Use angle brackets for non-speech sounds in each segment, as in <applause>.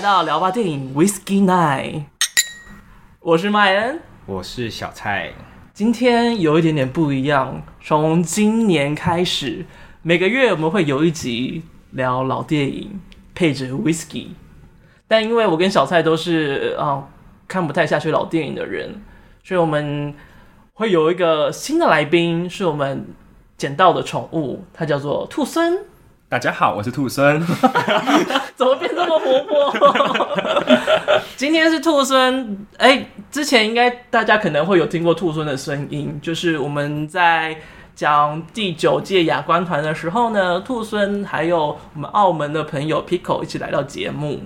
来到聊吧电影 Whisky Night，我是麦恩，我是小蔡。今天有一点点不一样，从今年开始，每个月我们会有一集聊老电影，配着 Whisky。但因为我跟小蔡都是啊、哦、看不太下去老电影的人，所以我们会有一个新的来宾，是我们捡到的宠物，它叫做兔猻。大家好，我是兔孙。<laughs> 怎么变这么活泼？<laughs> 今天是兔孙。哎、欸，之前应该大家可能会有听过兔孙的声音，就是我们在讲第九届亚冠团的时候呢，兔孙还有我们澳门的朋友 Pico 一起来到节目。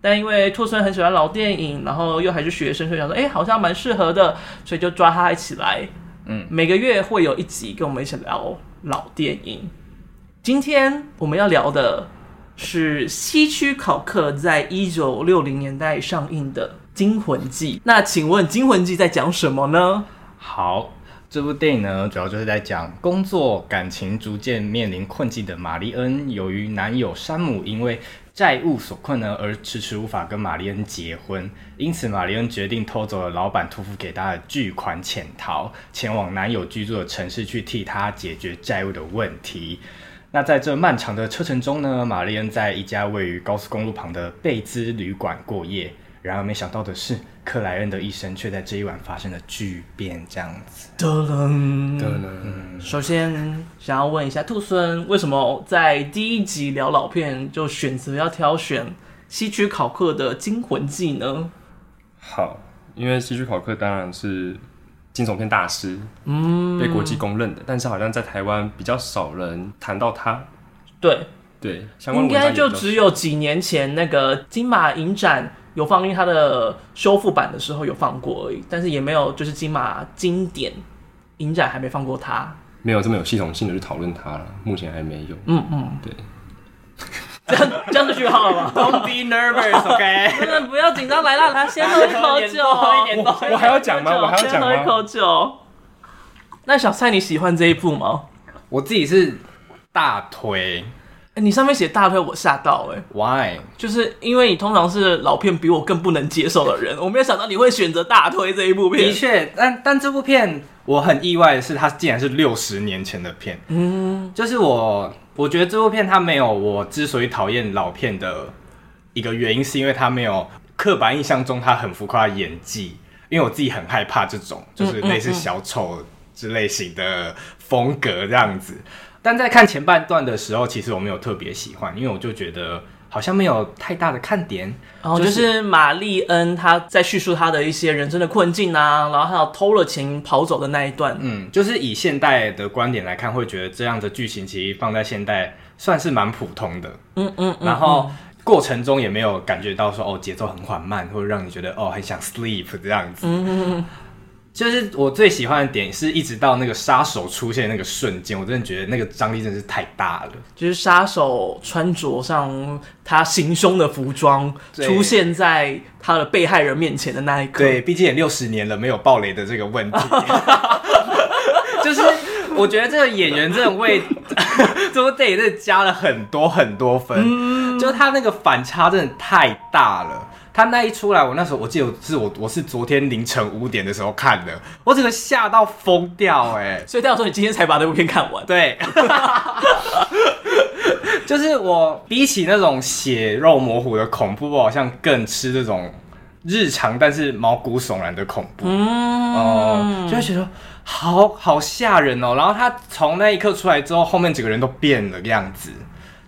但因为兔孙很喜欢老电影，然后又还是学生，所以想说，哎、欸，好像蛮适合的，所以就抓他一起来。嗯，每个月会有一集跟我们一起聊老电影。今天我们要聊的是希区考克在一九六零年代上映的《惊魂记》。那请问《惊魂记》在讲什么呢？好，这部电影呢，主要就是在讲工作、感情逐渐面临困境的玛丽恩，由于男友山姆因为债务所困呢，而迟迟无法跟玛丽恩结婚，因此玛丽恩决定偷走了老板托付给她的巨款潜逃，前往男友居住的城市去替他解决债务的问题。那在这漫长的车程中呢，玛丽恩在一家位于高速公路旁的贝兹旅馆过夜。然而没想到的是，克莱恩的一生却在这一晚发生了巨变。这样子。噔噔噔噔。首先想要问一下兔孙，为什么在第一集聊老片就选择要挑选希区考克的《惊魂记》呢？好，因为希区考克当然是。惊悚片大师，嗯，被国际公认的，但是好像在台湾比较少人谈到他。对对，应该就只有几年前那个金马影展有放映他的修复版的时候有放过而已，但是也没有就是金马经典影展还没放过他，没有这么有系统性的去讨论他了，目前还没有。嗯嗯，对。这样这样就句号了吗？<laughs> Don't be nervous，OK？、Okay? <laughs> 真的不要紧张，来啦，来先喝一口酒。我我还要讲吗？我还要讲吗？先喝一口酒。那小蔡你喜欢这一部吗？我自己是大推。哎、欸，你上面写大推，我吓到哎、欸。Why？就是因为你通常是老片比我更不能接受的人，我没有想到你会选择大推这一部片。的确，但但这部片我很意外的是，它竟然是六十年前的片。嗯，就是我。我觉得这部片它没有我之所以讨厌老片的一个原因，是因为它没有刻板印象中它很浮夸的演技。因为我自己很害怕这种就是类似小丑之类型的风格这样子。但在看前半段的时候，其实我没有特别喜欢，因为我就觉得。好像没有太大的看点，然后就是玛丽恩她在叙述她的一些人生的困境啊，然后还有偷了钱跑走的那一段，嗯，就是以现代的观点来看，会觉得这样的剧情其实放在现代算是蛮普通的，嗯嗯，然后过程中也没有感觉到说哦节奏很缓慢，或者让你觉得哦很想 sleep 这样子，嗯嗯。就是我最喜欢的点，是一直到那个杀手出现那个瞬间，我真的觉得那个张力真的是太大了。就是杀手穿着上他行凶的服装，出现在他的被害人面前的那一刻。对，毕竟也六十年了，没有暴雷的这个问题。<laughs> 就是我觉得这个演员真的为 <laughs> 这部电影真的加了很多很多分，嗯、就是他那个反差真的太大了。他那一出来，我那时候我记得是我我是昨天凌晨五点的时候看的，我整个吓到疯掉哎！所以代表说你今天才把这部片看完？对，<laughs> 就是我比起那种血肉模糊的恐怖，我好像更吃这种日常但是毛骨悚然的恐怖，嗯，哦，就会觉得好好吓人哦。然后他从那一刻出来之后，后面几个人都变了样子，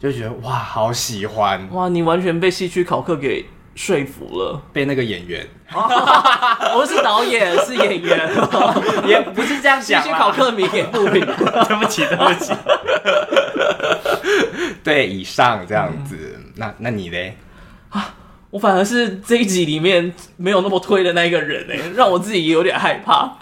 就觉得哇，好喜欢哇！你完全被希区考克给。说服了，被那个演员，不是导演，是演员，<laughs> 也不是这样讲。希区考克迷给不评，<laughs> 对不起，对不起。<laughs> 对，以上这样子，嗯、那那你嘞？啊，我反而是这一集里面没有那么推的那一个人哎，让我自己也有点害怕。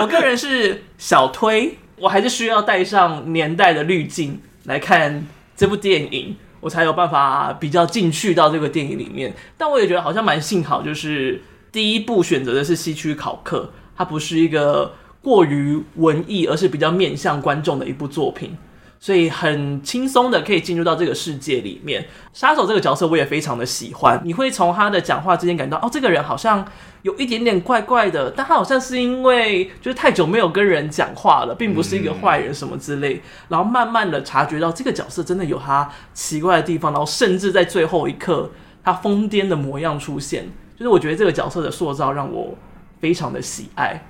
我个人是小推，我还是需要带上年代的滤镜来看这部电影。我才有办法比较进去到这个电影里面，但我也觉得好像蛮幸好，就是第一部选择的是西区考克，它不是一个过于文艺，而是比较面向观众的一部作品，所以很轻松的可以进入到这个世界里面。杀手这个角色我也非常的喜欢，你会从他的讲话之间感到，哦，这个人好像有一点点怪怪的，但他好像是因为就是太久没有跟人讲话了，并不是一个坏人什么之类，然后慢慢的察觉到这个角色真的有他奇怪的地方，然后甚至在最后一刻，他疯癫的模样出现，就是我觉得这个角色的塑造让我。非常的喜爱，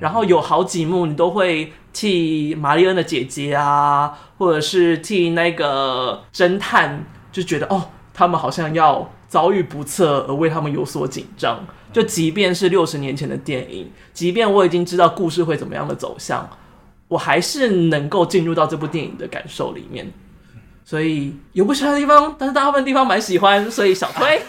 然后有好几幕你都会替玛丽恩的姐姐啊，或者是替那个侦探，就觉得哦，他们好像要遭遇不测而为他们有所紧张。就即便是六十年前的电影，即便我已经知道故事会怎么样的走向，我还是能够进入到这部电影的感受里面。所以有不喜欢的地方，但是大部分地方蛮喜欢，所以小推。<laughs>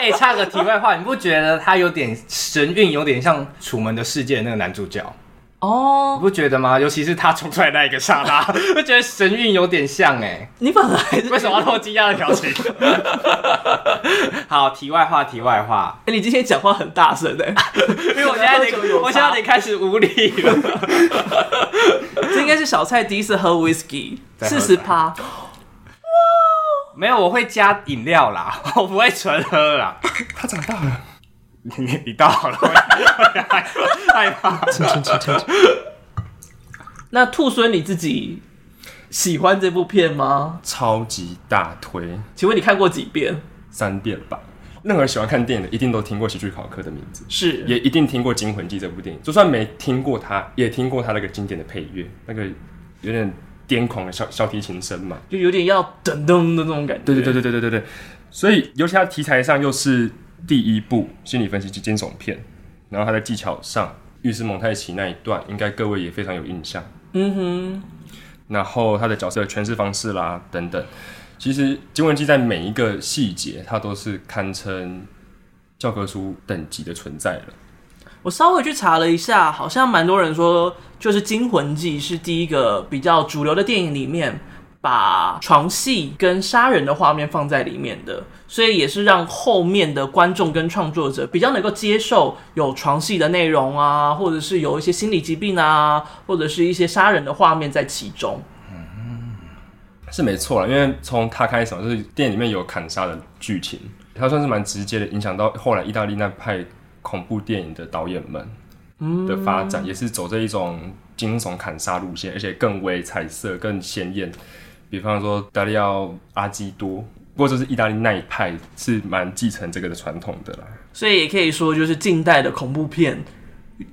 哎、欸，插个题外话，你不觉得他有点神韵，有点像《楚门的世界》那个男主角？哦，你不觉得吗？尤其是他冲出来那一个刹那，<laughs> 我觉得神韵有点像哎、欸。你本来为什么要那么惊讶的表情？<laughs> 好，题外话，题外话。哎、欸，你今天讲话很大声哎、欸，因为我现在得，我现在得开始无力了。这应该是小蔡第一次喝 whisky。四十趴，哇！没有，我会加饮料啦，我不会纯喝啦。他长大了，你你到了，害怕。<laughs> 那兔孙你自己喜欢这部片吗？超级大推。请问你看过几遍？三遍吧。任何喜欢看电影的，一定都听过喜剧考科的名字，是，也一定听过《惊魂记》这部电影。就算没听过他，也听过他那个经典的配乐，那个有点。癫狂的小小提琴声嘛，就有点要噔噔的那种感觉。对对对对对对对对。所以，尤其他题材上又是第一部心理分析及惊悚片，然后他在技巧上，浴室蒙太奇那一段，应该各位也非常有印象。嗯哼。然后他的角色的诠释方式啦，等等，其实《惊魂记》在每一个细节，它都是堪称教科书等级的存在了。我稍微去查了一下，好像蛮多人说，就是《惊魂记》是第一个比较主流的电影里面把床戏跟杀人的画面放在里面的，所以也是让后面的观众跟创作者比较能够接受有床戏的内容啊，或者是有一些心理疾病啊，或者是一些杀人的画面在其中。嗯，是没错了，因为从他开始，就是电影里面有砍杀的剧情，他算是蛮直接的影响到后来意大利那派。恐怖电影的导演们的发展，也是走这一种惊悚砍杀路线，而且更为彩色、更鲜艳。比方说达利奥·阿基多，不过就是意大利那一派是蛮继承这个的传统的啦。所以也可以说，就是近代的恐怖片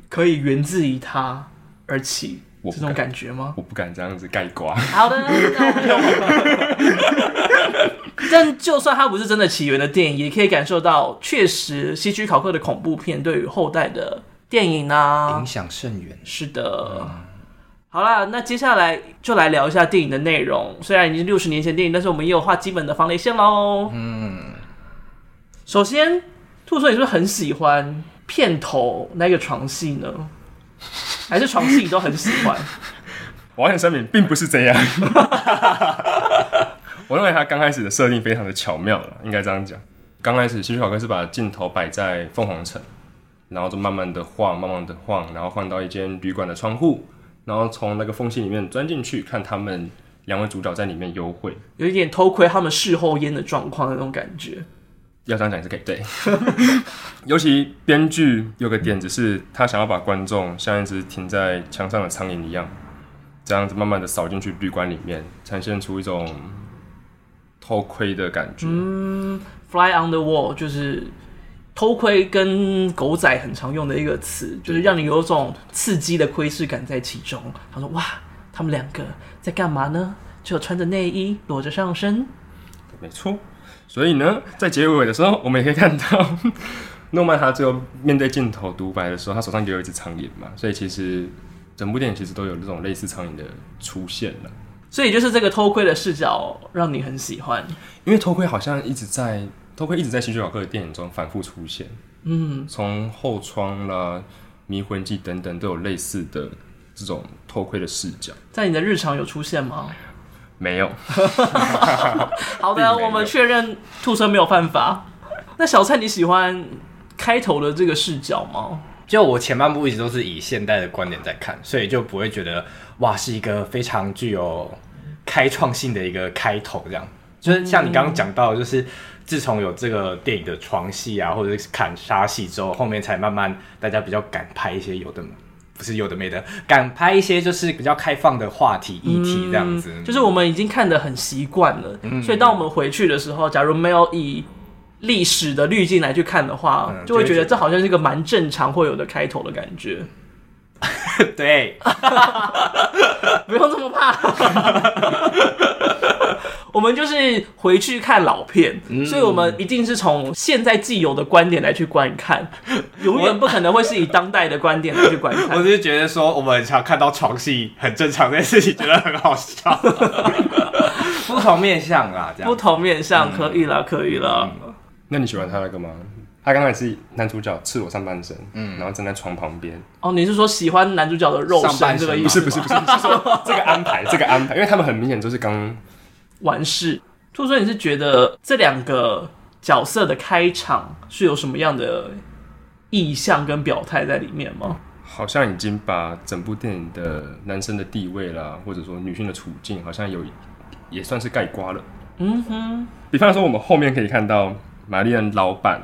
可以源自于他而起，这种感觉吗？我不敢这样子盖瓜。好的。<laughs> 但就算它不是真的起源的电影，也可以感受到，确实希区考克的恐怖片对于后代的电影啊影响甚远。是的，嗯、好啦，那接下来就来聊一下电影的内容。虽然已经六十年前电影，但是我们也有画基本的防雷线喽。嗯，首先，兔孙，你是不是很喜欢片头那个床戏呢？还是床戏你都很喜欢？<laughs> 我先声明，并不是这样。<laughs> 我认为他刚开始的设定非常的巧妙了，应该这样讲。刚开始希区考克是把镜头摆在凤凰城，然后就慢慢的晃，慢慢的晃，然后晃到一间旅馆的窗户，然后从那个缝隙里面钻进去，看他们两位主角在里面幽会，有一点偷窥他们事后烟的状况那种感觉。要这样讲也是可以，对。<laughs> 尤其编剧有个点子是，他想要把观众像一只停在墙上的苍蝇一样，这样子慢慢的扫进去旅馆里面，呈现出一种。偷窥的感觉，嗯，fly on the wall 就是偷窥，跟狗仔很常用的一个词，就是让你有种刺激的窥视感在其中。他说：“哇，他们两个在干嘛呢？就穿着内衣，裸着上身。”没错。所以呢，在结尾的时候，我们也可以看到 <laughs> 诺曼他最后面对镜头独白的时候，他手上也有一只苍蝇嘛。所以其实整部电影其实都有这种类似苍蝇的出现了。所以就是这个偷窥的视角让你很喜欢，因为偷窥好像一直在偷窥一直在希区考克的电影中反复出现。嗯，从后窗啦、迷魂记等等都有类似的这种偷窥的视角。在你的日常有出现吗？没有。<laughs> 好的，我们确认兔生没有犯法。那小蔡你喜欢开头的这个视角吗？就我前半部一直都是以现代的观点在看，所以就不会觉得哇是一个非常具有开创性的一个开头，这样。就是像你刚刚讲到，就是自从有这个电影的床戏啊，或者是砍杀戏之后，后面才慢慢大家比较敢拍一些有的。不是有的没的，敢拍一些就是比较开放的话题议题这样子，嗯，就是我们已经看得很习惯了，嗯，所以当我们回去的时候，假如没有以历史的滤镜来去看的话，嗯，就会觉得这好像是一个蛮正常会有的开头的感觉。<laughs> 对，<laughs> 不用这么怕。<laughs> 我们就是回去看老片，嗯，所以我们一定是从现在既有的观点来去观看，永远不可能会是以当代的观点来去观看。我只是觉得说，我们很常看到床戏很正常这件事情，觉得很好笑。不同面相啦，这样。不同面相可以了，可以了，嗯。那你喜欢他那个吗？他刚才是男主角赤裸上半身，嗯，然后站在床旁边。哦，你是说喜欢男主角的肉身这个意思？不是不是不是，是说这个安排，这个安排，因为他们很明显就是刚。完事，兔孙，你是觉得这两个角色的开场是有什么样的意向跟表态在里面吗？好像已经把整部电影的男生的地位啦，或者说女性的处境，好像有也算是概括了。嗯哼，比方说我们后面可以看到玛丽安老板。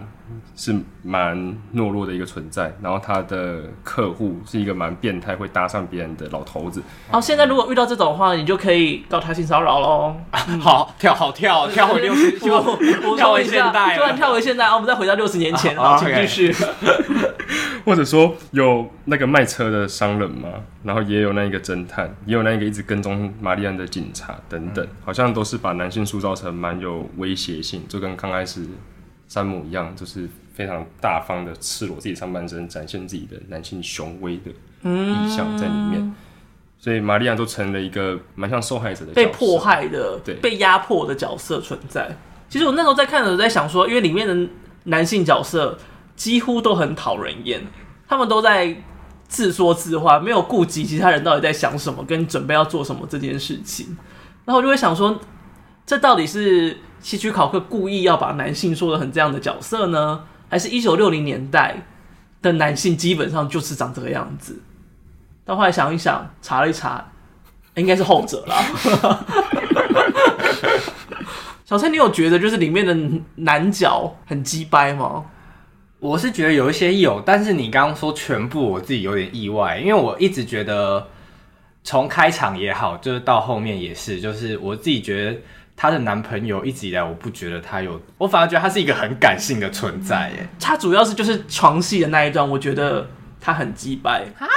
是蛮懦弱的一个存在，然后他的客户是一个蛮变态，会搭上别人的老头子。哦，现在如果遇到这种的话，你就可以告他性骚扰喽。<laughs> 好，跳好跳，跳回六十，<laughs> 跳回现代，突然跳回现代，啊，我们再回到六十年前，好，请继续。<laughs> 或者说有那个卖车的商人嘛，然后也有那一个侦探，也有那个一直跟踪玛丽安的警察等等，好像都是把男性塑造成蛮有威胁性，就跟刚开始。山姆一样，就是非常大方的赤裸自己上半身，展现自己的男性雄威的意象在里面。嗯、所以玛利亚都成了一个蛮像受害者的被迫害的、对被压迫的角色存在。其实我那时候在看的时候在想说，因为里面的男性角色几乎都很讨人厌，他们都在自说自话，没有顾及其他人到底在想什么，跟准备要做什么这件事情。然后我就会想说，这到底是？希区考克故意要把男性说得很这样的角色呢，还是一九六零年代的男性基本上就是长这个样子？但后来想一想，查了一查，应该是后者啦。<laughs> 小蔡，你有觉得就是里面的男角很鸡掰吗？我是觉得有一些有，但是你刚刚说全部，我自己有点意外，因为我一直觉得从开场也好，就是到后面也是，就是我自己觉得。她的男朋友一直以来，我不觉得他有，我反而觉得他是一个很感性的存在。耶。他主要是就是床戏的那一段，我觉得他很鸡掰啊！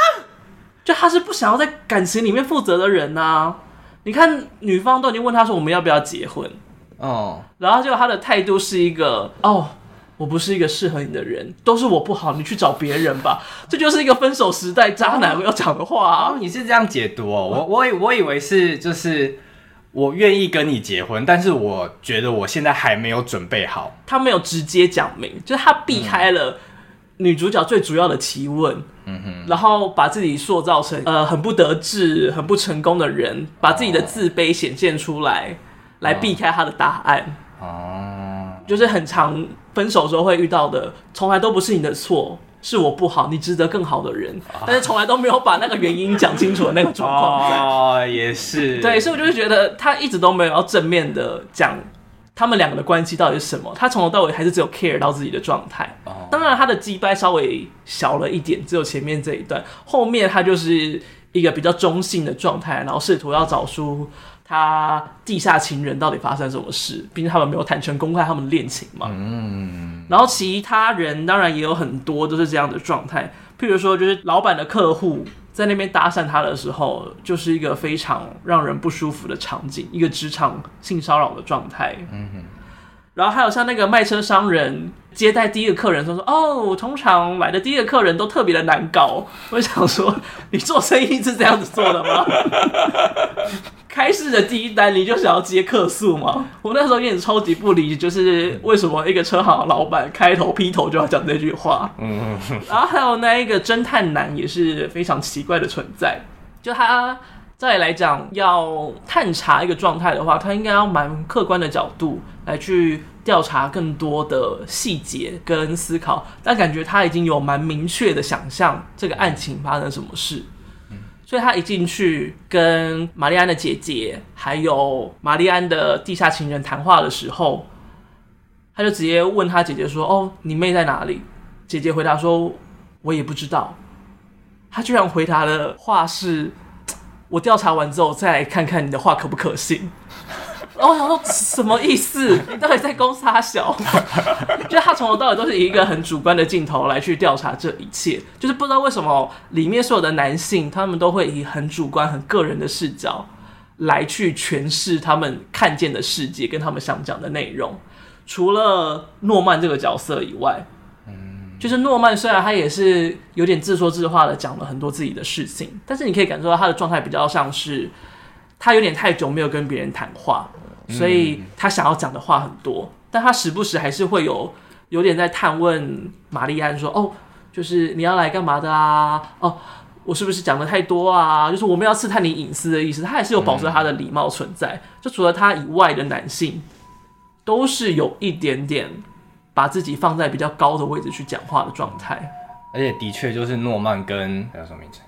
就他是不想要在感情里面负责的人呐、啊。你看，女方都已经问他说我们要不要结婚哦，然后就他的态度是一个哦，我不是一个适合你的人，都是我不好，你去找别人吧。<laughs> 这就是一个分手时代渣男要讲的话啊！哦、你是这样解读哦？我我以我以为是就是。我愿意跟你结婚，但是我觉得我现在还没有准备好。他没有直接讲明，就是他避开了女主角最主要的提问，嗯哼，然后把自己塑造成呃很不得志、很不成功的人，把自己的自卑显现出来，哦、来避开他的答案。哦，就是很常分手时候会遇到的，从来都不是你的错。是我不好，你值得更好的人，但是从来都没有把那个原因讲清楚的那个状况。哦，也是。对，所以我就觉得他一直都没有要正面的讲他们两个的关系到底是什么。他从头到尾还是只有 care 到自己的状态。哦。当然，他的击败稍微小了一点，只有前面这一段，后面他就是一个比较中性的状态，然后试图要找出。他地下情人到底发生什么事？毕竟他们没有坦诚公开他们的恋情嘛。嗯。然后其他人当然也有很多都是这样的状态，譬如说，就是老板的客户在那边搭讪他的时候，就是一个非常让人不舒服的场景，一个职场性骚扰的状态。嗯哼。然后还有像那个卖车商人接待第一个客人，说说哦，通常来的第一个客人都特别的难搞。我想说，你做生意是这样子做的吗？<laughs> 开市的第一单你就想要接客诉吗？我那时候也是超级不理解，就是为什么一个车行的老板开头劈头就要讲这句话。嗯，然后还有那一个侦探男也是非常奇怪的存在，就他再来讲要探查一个状态的话，他应该要蛮客观的角度来去调查更多的细节跟思考，但感觉他已经有蛮明确的想象这个案情发生什么事。所以他一进去跟玛丽安的姐姐还有玛丽安的地下情人谈话的时候，他就直接问他姐姐说：“哦，你妹在哪里？”姐姐回答说：“我也不知道。”他居然回答的话是：“我调查完之后再来看看你的话可不可信。”然后我想说什么意思？你到底在攻杀小？<laughs> 就他从头到尾都是以一个很主观的镜头来去调查这一切，就是不知道为什么里面所有的男性，他们都会以很主观、很个人的视角来去诠释他们看见的世界跟他们想讲的内容。除了诺曼这个角色以外，嗯就是诺曼虽然他也是有点自说自话的讲了很多自己的事情，但是你可以感受到他的状态比较像是他有点太久没有跟别人谈话。所以他想要讲的话很多，但他时不时还是会有有点在探问玛丽安说：“哦，就是你要来干嘛的啊？哦，我是不是讲的太多啊？就是我们要刺探你隐私的意思。”他还是有保持他的礼貌存在。就除了他以外的男性，都是有一点点把自己放在比较高的位置去讲话的状态。而且的确就是诺曼跟还有什么名字？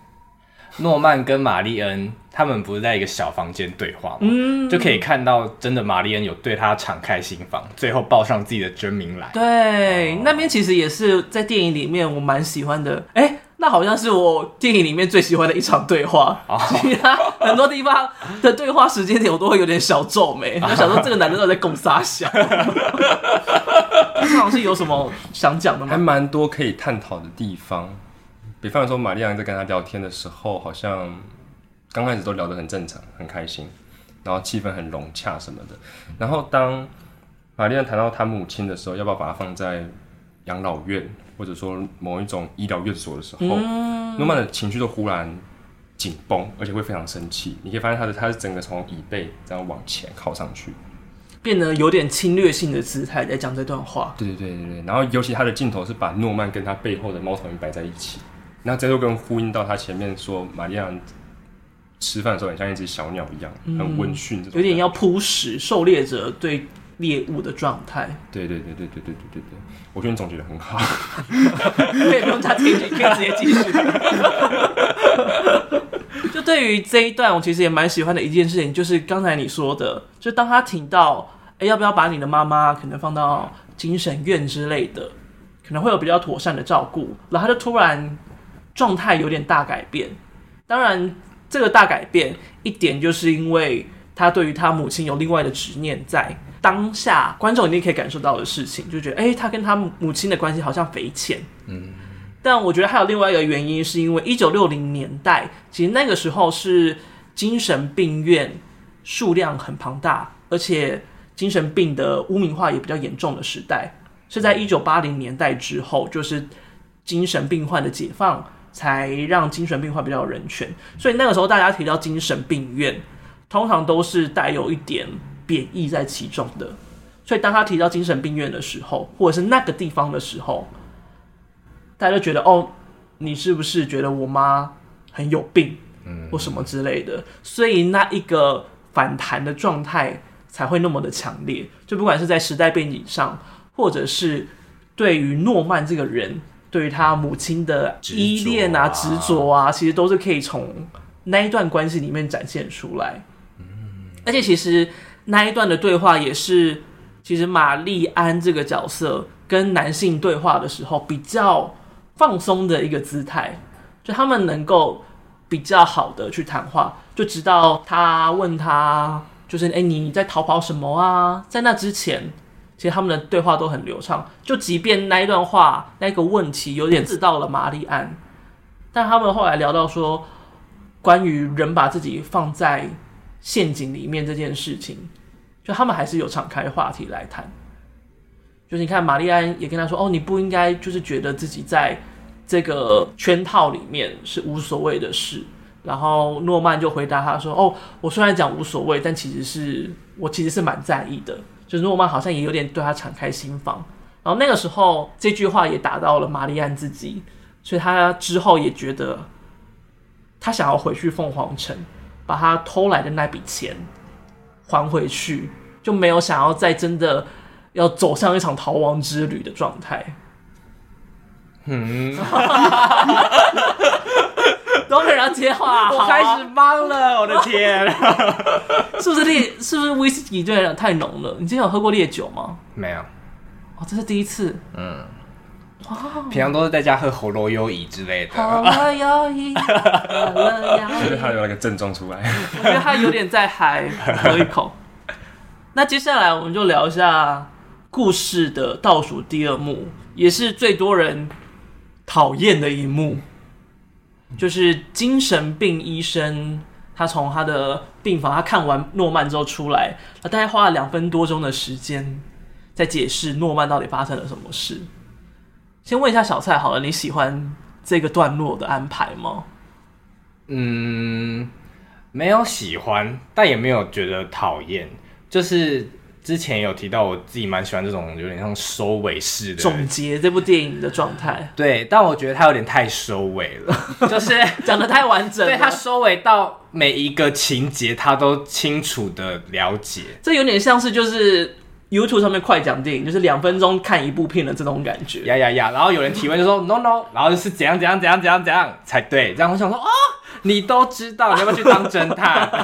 诺曼跟玛丽恩他们不是在一个小房间对话吗？嗯，就可以看到真的玛丽恩有对他敞开心房，最后报上自己的真名来。对，哦、那边其实也是在电影里面我蛮喜欢的。哎、欸，那好像是我电影里面最喜欢的一场对话。哦、其他很多地方的对话时间点我都会有点小皱眉，<laughs> 就想说这个男的到底在攻三小。<laughs> 他好像是有什么想讲的吗？还蛮多可以探讨的地方。比方说，玛丽安在跟他聊天的时候，好像刚开始都聊得很正常、很开心，然后气氛很融洽什么的。然后当玛丽安谈到他母亲的时候，要不要把他放在养老院，或者说某一种医疗院所的时候，嗯、诺曼的情绪就忽然紧绷，而且会非常生气。你可以发现他的他是整个从椅背这样往前靠上去，变得有点侵略性的姿态在讲这段话。对对对对对。然后尤其他的镜头是把诺曼跟他背后的猫头鹰摆在一起。那这就跟呼应到他前面说，玛利亚吃饭的时候很像一只小鸟一样，嗯、很温驯，有点要扑食狩猎者对猎物的状态。对对对对对对对对对，我觉得你总结的很好。可以不用加这一句，可以直接继续。就对于这一段，我其实也蛮喜欢的一件事情，就是刚才你说的，就当他听到，哎、欸，要不要把你的妈妈可能放到精神院之类的，可能会有比较妥善的照顾，然后他就突然。状态有点大改变，当然，这个大改变一点就是因为他对于他母亲有另外的执念，在当下观众一定可以感受到的事情，就觉得哎、他跟他母亲的关系好像匪浅。嗯，但我觉得还有另外一个原因，是因为一九六零年代，其实那个时候是精神病院数量很庞大，而且精神病的污名化也比较严重的时代，是在一九八零年代之后，就是精神病患的解放。才让精神病患比较人权，所以那个时候大家提到精神病院，通常都是带有一点贬义在其中的。所以当他提到精神病院的时候，或者是那个地方的时候，大家就觉得哦，你是不是觉得我妈很有病，嗯或什么之类的？所以那一个反弹的状态才会那么的强烈。就不管是在时代背景上，或者是对于诺曼这个人。对于他母亲的依恋啊、执着啊，其实都是可以从那一段关系里面展现出来。而且其实那一段的对话也是，其实玛丽安这个角色跟男性对话的时候比较放松的一个姿态，就他们能够比较好的去谈话。就直到他问他，就是哎，你在逃跑什么啊？在那之前。其实他们的对话都很流畅，就即便那一段话那个问题有点刺到了玛丽安，但他们后来聊到说，关于人把自己放在陷阱里面这件事情，就他们还是有敞开话题来谈。就是你看玛丽安也跟他说：“哦，你不应该就是觉得自己在这个圈套里面是无所谓的事。”然后诺曼就回答他说：“哦，我虽然讲无所谓，但其实是我其实是蛮在意的。”就是诺曼好像也有点对他敞开心房，然后那个时候这句话也打到了玛丽安自己，所以他之后也觉得他想要回去凤凰城，把他偷来的那笔钱还回去，就没有想要再真的要走向一场逃亡之旅的状态。嗯，<laughs> 都没人要接话，<laughs> 我开始懵了，我的天，<laughs> 是不是烈？是不是威士忌对你来讲太浓了？你之前有喝过烈酒吗？没有，哦，这是第一次。嗯，哇，平常都是在家喝喉咙优怡之类的。喉咙优怡，喉咙优怡，所以他有那个症状出来。我觉得他有点在嗨，喝一口。<laughs> 那接下来我们就聊一下故事的倒数第二幕，也是最多人讨厌的一幕，就是精神病医生，他从他的病房，他看完诺曼之后出来，他大概花了两分多钟的时间，在解释诺曼到底发生了什么事。先问一下小蔡好了，你喜欢这个段落的安排吗？嗯，没有喜欢，但也没有觉得讨厌，就是。之前有提到，我自己蛮喜欢这种有点像收尾式的总结这部电影的状态。对，但我觉得它有点太收尾了，<laughs> 就是讲得太完整了。对，它收尾到每一个情节，它都清楚的了解。这有点像是就是 YouTube 上面快讲电影，就是两分钟看一部片的这种感觉。呀呀呀！然后有人提问就说 No No，然后就是怎样怎样怎样怎样怎样才对。这样我想说哦。你都知道，你要不要去当侦探？<laughs>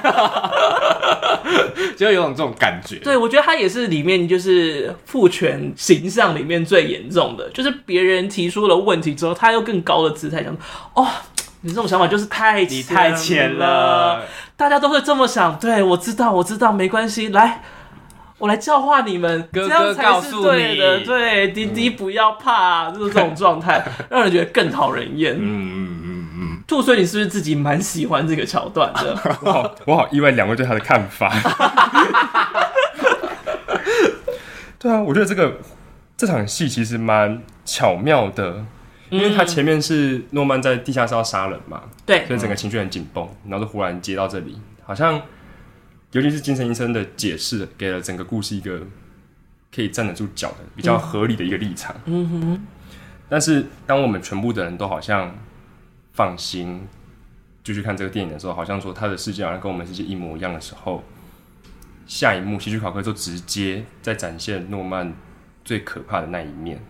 就有种这种感觉。对，我觉得他也是里面就是父权形象里面最严重的，就是别人提出了问题之后，他又更高的姿态讲：“哦，<tsk> 你这种想法就是太你太浅了。”大家都会这么想。对，我知道，我知道，没关系。来，我来教化你们，哥哥这样才是对的。对，滴滴不要怕，就是这种状态，<laughs> 让人觉得更讨人厌。嗯嗯嗯。兔孙，你是不是自己蛮喜欢这个桥段的？<laughs> 我好，我好意外，两位对他的看法。<laughs> 对啊，我觉得这个这场戏其实蛮巧妙的，因为他前面是诺曼在地下室要杀人嘛，对，所以整个情绪很紧绷，然后就忽然接到这里，好像尤其是精神医生的解释，给了整个故事一个可以站得住脚的比较合理的一个立场。嗯哼，但是当我们全部的人都好像。放心，继续看这个电影的时候，好像说他的世界好像跟我们世界一模一样的时候，下一幕希区考克就直接在展现诺曼最可怕的那一面，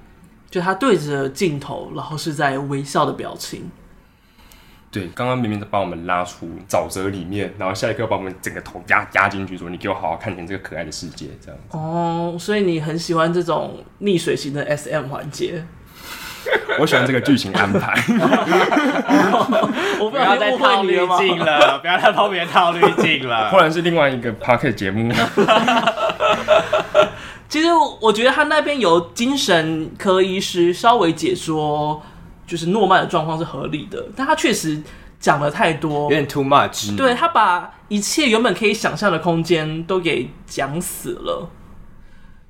就他对着镜头，然后是在微笑的表情。对，刚刚明明把我们拉出沼泽里面，然后下一刻把我们整个头压压进去，说你给我好好看见这个可爱的世界，这样子。哦，所以你很喜欢这种溺水型的 SM 环节。我喜欢这个剧情安排。<laughs> 我不要再套滤镜了，不要再后面套滤镜了。或者是另外一个 Podcast 节目。<laughs> 其实我觉得他那边有精神科医师稍微解说，就是诺曼的状况是合理的，但他确实讲了太多，有点 too much。对，他把一切原本可以想象的空间都给讲死了。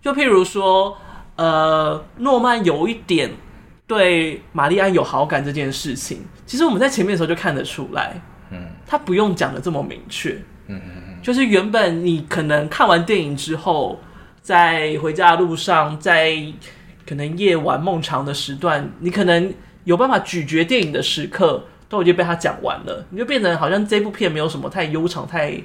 就譬如说，呃，诺曼有一点。对玛丽安有好感这件事情，其实我们在前面的时候就看得出来，嗯，他不用讲的这么明确，嗯嗯嗯，就是原本你可能看完电影之后，在回家的路上，在可能夜晚梦长的时段，你可能有办法咀嚼电影的时刻，都已经被他讲完了，你就变成好像这部片没有什么太悠长、太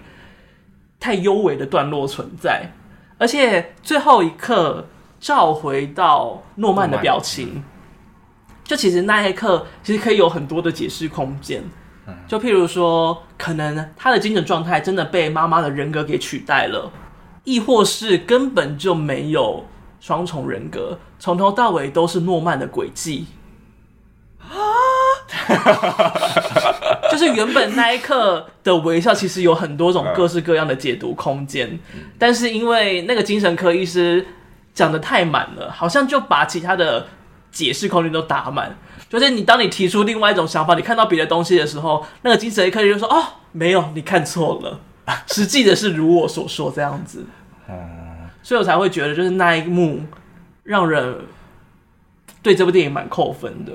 太幽微的段落存在，而且最后一刻召回到诺曼的表情。就其实那一刻，其实可以有很多的解释空间。就譬如说，可能他的精神状态真的被妈妈的人格给取代了，亦或是根本就没有双重人格，从头到尾都是诺曼的诡计。啊！<laughs> 就是原本那一刻的微笑，其实有很多种各式各样的解读空间，但是因为那个精神科医师讲的太满了，好像就把其他的。解释空间都打满，就是你当你提出另外一种想法，你看到别的东西的时候，那个精神科医生就说：“哦，没有，你看错了，<laughs> 实际的是如我所说这样子。”所以我才会觉得，就是那一幕让人对这部电影蛮扣分的。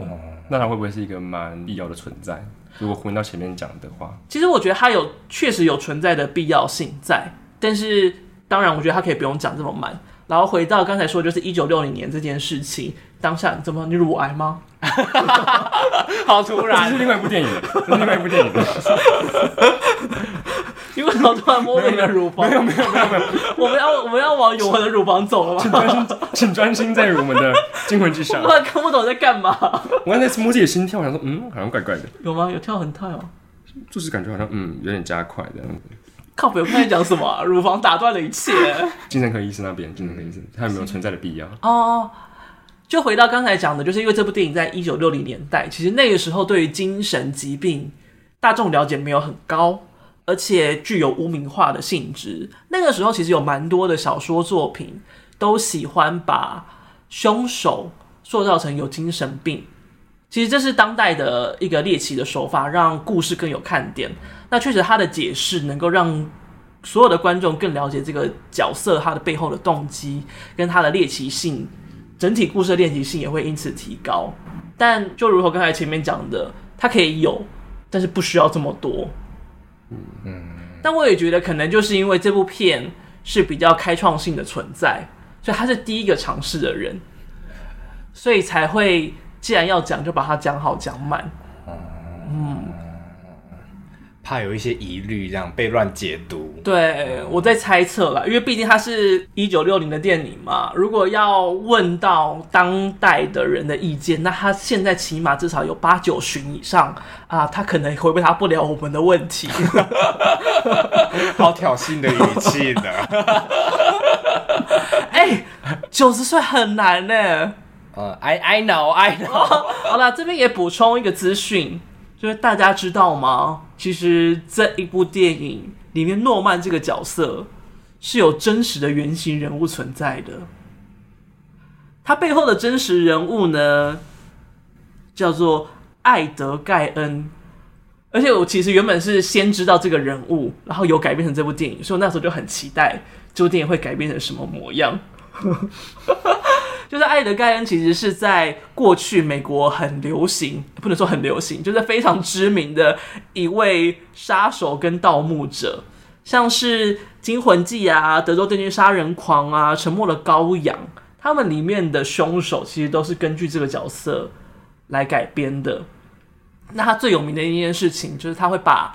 那它会不会是一个蛮必要的存在？如果回到前面讲的话，其实我觉得它有确实有存在的必要性在，但是当然，我觉得它可以不用讲这么满。然后回到刚才说，就是一九六零年这件事情。当下怎么？你乳癌吗？<laughs> 好突然！这是另外一部电影，这是另外一部电影。你为什么突然摸着你的乳房？没有没有没有没有，我们要我们要往永恒的乳房走了吗？请专心，请专心在我们的惊魂之上。我突然看不懂在干嘛。我刚才摸自己的心跳，我想说，嗯，好像怪怪的。有吗？有跳很快哦。就是感觉好像嗯有点加快的样子。靠北，我刚才讲什么、啊？乳房打断了一切。<laughs> 精神科医生那边，精神科医生，他有没有存在的必要？哦，就回到刚才讲的，就是因为这部电影在一九六零年代，其实那个时候对于精神疾病大众了解没有很高，而且具有污名化的性质。那个时候其实有蛮多的小说作品都喜欢把凶手塑造成有精神病。其实这是当代的一个猎奇的手法，让故事更有看点。那确实，他的解释能够让所有的观众更了解这个角色他的背后的动机跟他的猎奇性，整体故事的练习性也会因此提高。但就如同刚才前面讲的，它可以有，但是不需要这么多。嗯，但我也觉得可能就是因为这部片是比较开创性的存在，所以他是第一个尝试的人，所以才会。既然要讲，就把它讲好讲满。嗯，怕有一些疑虑，这样被乱解读。对，我在猜测了，因为毕竟它是一九六零的电影嘛。如果要问到当代的人的意见，那他现在起码至少有八九旬以上啊，他可能回答不了我们的问题。<laughs> 好挑衅的语气呢。<laughs> 哎，九十岁很难呢。Uh, I I know I know。<laughs> 好了，这边也补充一个资讯，就是大家知道吗？其实这一部电影里面，诺曼这个角色是有真实的原型人物存在的。他背后的真实人物呢，叫做艾德盖恩。而且我其实原本是先知道这个人物，然后有改编成这部电影，所以我那时候就很期待这部电影会改编成什么模样。就是艾德盖恩，其实是在过去美国很流行，不能说很流行，就是非常知名的一位杀手跟盗墓者，像是《惊魂记》啊，《德州电锯杀人狂》啊，《沉默的羔羊》，他们里面的凶手其实都是根据这个角色来改编的。那他最有名的一件事情，就是他会把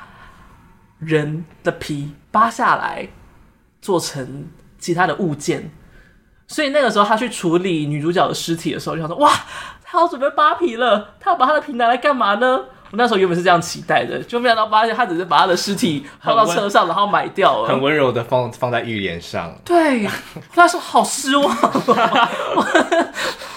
人的皮扒下来，做成其他的物件。所以那个时候，他去处理女主角的尸体的时候，就想说：“哇，他要准备扒皮了，他要把他的皮拿来干嘛呢？”我那时候原本是这样期待的，就没想到发现他只是把他的尸体放到车上，然后埋掉了，很温柔的放放在浴帘上。对，他说好失望，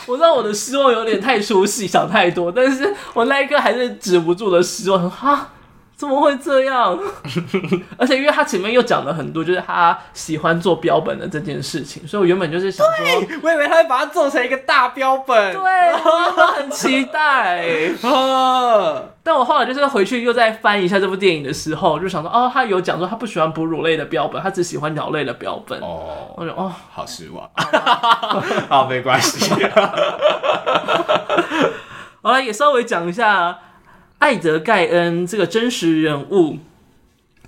我知道我的失望有点太出戏，想太多，但是我那一刻还是止不住的失望，哈。怎么会这样？<laughs> 而且因为他前面又讲了很多，就是他喜欢做标本的这件事情，所以我原本就是想说，我以为他会把它做成一个大标本，对，我很期待。<laughs> 但我后来就是回去又再翻一下这部电影的时候，就想说，哦，他有讲说他不喜欢哺乳类的标本，他只喜欢鸟类的标本。哦，我说哦，好失望。好，<laughs> 没关系。好了，也稍微讲一下。艾德盖恩这个真实人物，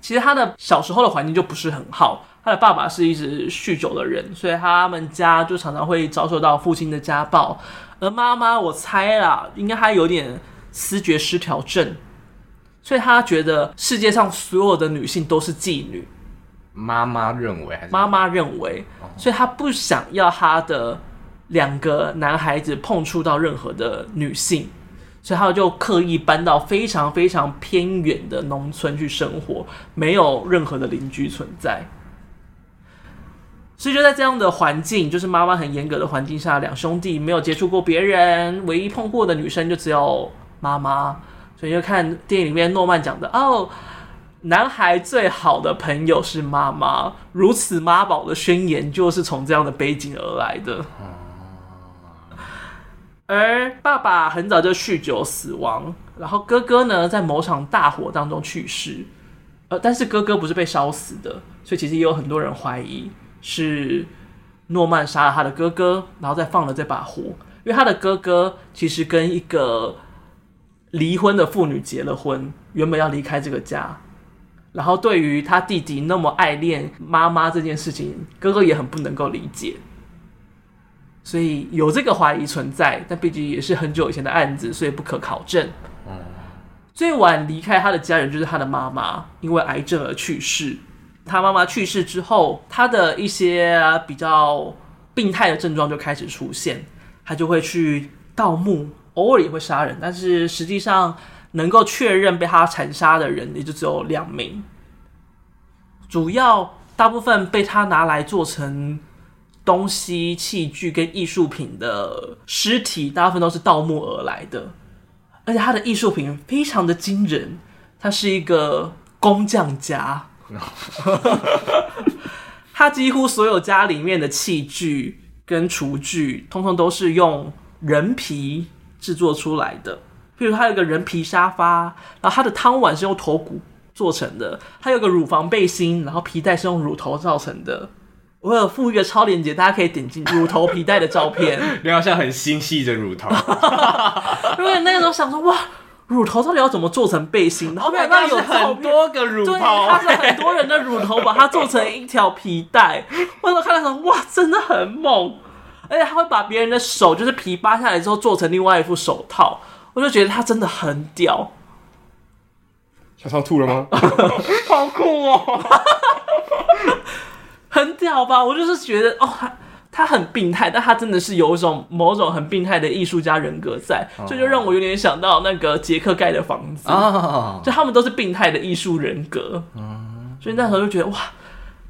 其实他的小时候的环境就不是很好。他的爸爸是一直酗酒的人，所以他们家就常常会遭受到父亲的家暴。而妈妈，我猜啦，应该还有点思觉失调症，所以他觉得世界上所有的女性都是妓女。妈妈认为还是妈妈认为，所以他不想要他的两个男孩子碰触到任何的女性。所以他就刻意搬到非常非常偏远的农村去生活，没有任何的邻居存在。所以就在这样的环境，就是妈妈很严格的环境下，两兄弟没有接触过别人，唯一碰过的女生就只有妈妈。所以就看电影里面诺曼讲的哦，男孩最好的朋友是妈妈，如此妈宝的宣言就是从这样的背景而来的。而爸爸很早就酗酒死亡，然后哥哥呢，在某场大火当中去世，呃，但是哥哥不是被烧死的，所以其实也有很多人怀疑是诺曼杀了他的哥哥，然后再放了这把火，因为他的哥哥其实跟一个离婚的妇女结了婚，原本要离开这个家，然后对于他弟弟那么爱恋妈妈这件事情，哥哥也很不能够理解。所以有这个怀疑存在，但毕竟也是很久以前的案子，所以不可考证。最晚离开他的家人就是他的妈妈，因为癌症而去世。他妈妈去世之后，他的一些比较病态的症状就开始出现，他就会去盗墓，偶尔也会杀人，但是实际上能够确认被他残杀的人也就只有两名，主要大部分被他拿来做成东西、器具跟艺术品的尸体，大部分都是盗墓而来的，而且他的艺术品非常的惊人，他是一个工匠家。他几乎所有家里面的器具跟厨具，通通都是用人皮制作出来的。譬如他有个人皮沙发，然后他的汤碗是用头骨做成的，他有个乳房背心，然后皮带是用乳头造成的。我有附一个超链接，大家可以点进乳头皮带的照片，你好像很心细的乳头。<laughs> 因为那个时候想说，哇。乳头到底要怎么做成背心？后面那有很多个乳头，它是很多人的乳头，把它做成一条皮带。我都看到说，哇，真的很猛！而且他会把别人的手，就是皮扒下来之后，做成另外一副手套。我就觉得他真的很屌。小超吐了吗？<laughs> 好酷哦！很屌吧？我就是觉得，哦。他很病态，但他真的是有一种某种很病态的艺术家人格在，所以就让我有点想到那个杰克盖的房子，oh. 就他们都是病态的艺术人格，oh. 所以那时候就觉得哇，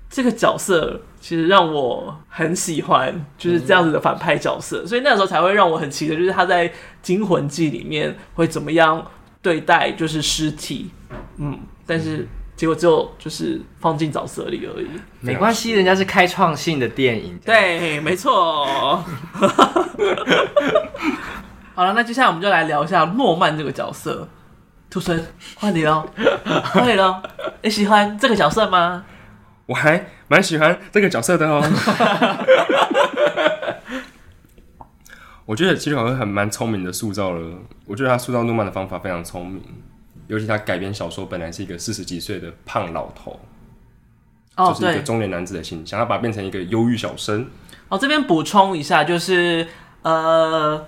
这个角色其实让我很喜欢，就是这样子的反派角色，所以那时候才会让我很期待，就是他在《惊魂记》里面会怎么样对待就是尸体，嗯，但是。结果就就是放进沼泽里而已，没关系，人家是开创性的电影。对，没错。<laughs> 好了，那接下来我们就来聊一下诺曼这个角色。兔孙，换你喽，换你喽。你喜欢这个角色吗？我还蛮喜欢这个角色的哦。<laughs> 我觉得其实好像很蛮聪明的塑造了。我觉得他塑造诺曼的方法非常聪明。尤其他改编小说本来是一个四十几岁的胖老头，哦，就是一个中年男子的形象，想要把它变成一个忧郁小生。哦，这边补充一下，就是呃，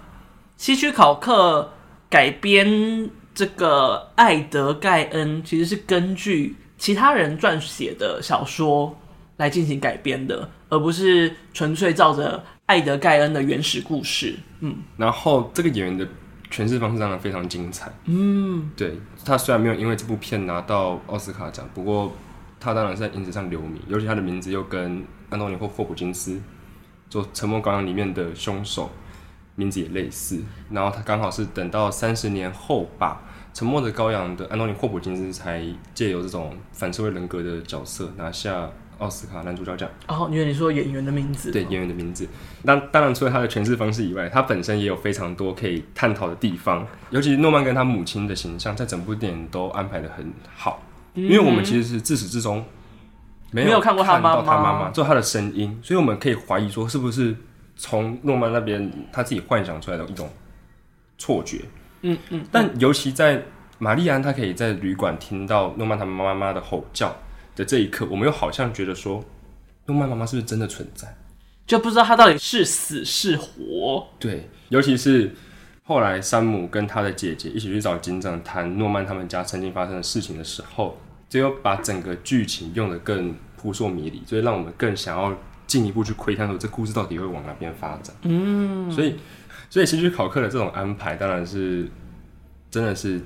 希区考克改编这个艾德盖恩，其实是根据其他人撰写的小说来进行改编的，而不是纯粹照着艾德盖恩的原始故事。嗯，然后这个演员的。诠释方式当然非常精彩。嗯，对，他虽然没有因为这部片拿到奥斯卡奖，不过他当然是在影子上留名，尤其他的名字又跟安东尼或霍普金斯做《沉默羔羊》里面的凶手名字也类似。然后他刚好是等到三十年后吧，《沉默的羔羊》的安东尼霍普金斯才借由这种反社会人格的角色拿下。奥斯卡男主角奖哦，因为你说演员的名字，对演员的名字。那当然，除了他的诠释方式以外，他本身也有非常多可以探讨的地方。尤其是诺曼跟他母亲的形象，在整部电影都安排的很好。嗯、因为我们其实是自始至终没有看到他妈妈，就他的声音，所以我们可以怀疑说，是不是从诺曼那边他自己幻想出来的一种错觉？嗯嗯。但尤其在玛丽安，她可以在旅馆听到诺曼他们妈妈的吼叫。的这一刻，我们又好像觉得说，诺曼妈妈是不是真的存在？就不知道她到底是死是活。对，尤其是后来山姆跟他的姐姐一起去找警长谈诺曼他们家曾经发生的事情的时候，就又把整个剧情用得更扑朔迷离，所以让我们更想要进一步去窥探说这故事到底会往哪边发展。嗯，所以，所以希区考克的这种安排，当然是真的是。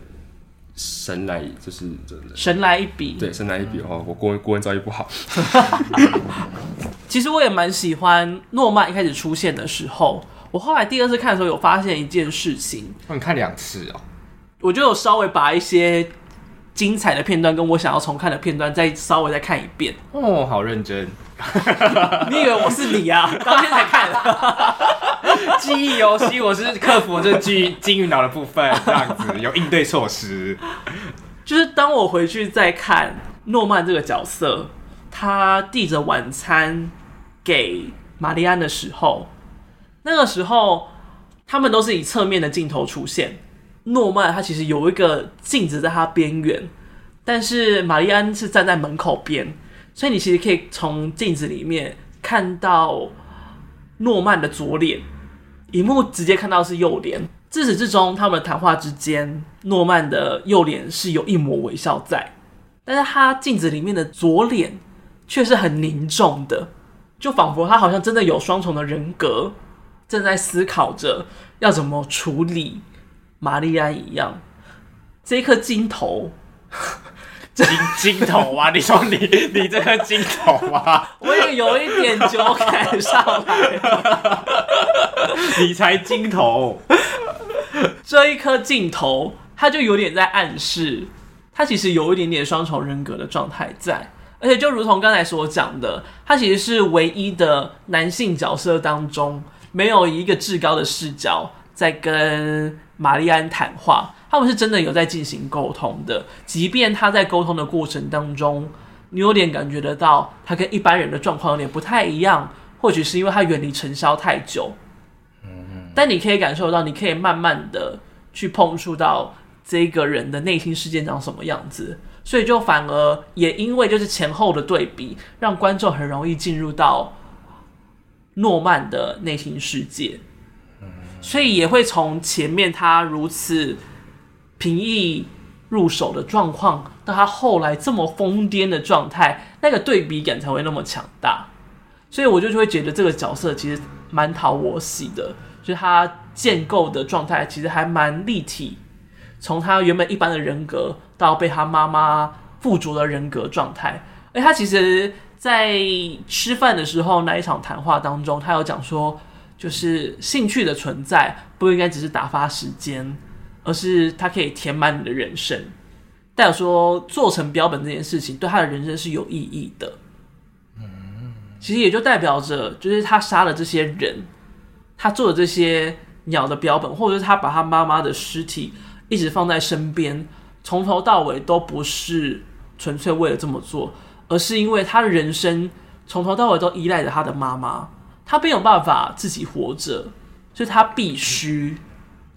神来就是真的，神来一笔。对，神来一笔的话，我国文国文造诣不好。<laughs> 其实我也蛮喜欢诺曼一开始出现的时候。我后来第二次看的时候，有发现一件事情。你看两次哦？我就有稍微把一些精彩的片段跟我想要重看的片段再稍微再看一遍。哦，好认真。<laughs> 你以为我是你啊？当天才看。<laughs> 记忆游戏，我是克服这记金鱼脑的部分，这样子有应对措施。就是当我回去再看诺曼这个角色，他递着晚餐给玛丽安的时候，那个时候他们都是以侧面的镜头出现。诺曼他其实有一个镜子在他边缘，但是玛丽安是站在门口边。所以你其实可以从镜子里面看到诺曼的左脸，荧幕直接看到是右脸。自始至终，他们的谈话之间，诺曼的右脸是有一抹微笑在，但是他镜子里面的左脸却是很凝重的，就仿佛他好像真的有双重的人格，正在思考着要怎么处理玛丽安一样。这一颗金头，金金头啊！你说你你这颗金头啊，我也有一点酒感上来了。你才金头，这一颗镜头，它就有点在暗示，他其实有一点点双重人格的状态在，而且就如同刚才所讲的，他其实是唯一的男性角色当中，没有一个至高的视角在跟玛丽安谈话，他们是真的有在进行沟通的，即便他在沟通的过程当中，你有点感觉得到他跟一般人的状况有点不太一样，或许是因为他远离尘嚣太久。但你可以感受到，你可以慢慢的去碰触到这个人的内心世界长什么样子，所以就反而也因为就是前后的对比，让观众很容易进入到诺曼的内心世界，所以也会从前面他如此平易入手的状况，到他后来这么疯癫的状态，那个对比感才会那么强大，所以我就会觉得这个角色其实蛮讨我喜的。就是他建构的状态其实还蛮立体，从他原本一般的人格到被他妈妈附着的人格状态。而他其实，在吃饭的时候那一场谈话当中，他有讲说，就是兴趣的存在不应该只是打发时间，而是他可以填满你的人生。代表说，做成标本这件事情对他的人生是有意义的。嗯，其实也就代表着，就是他杀了这些人。他做的这些鸟的标本，或者是他把他妈妈的尸体一直放在身边，从头到尾都不是纯粹为了这么做，而是因为他的人生从头到尾都依赖着他的妈妈，他没有办法自己活着，所以他必须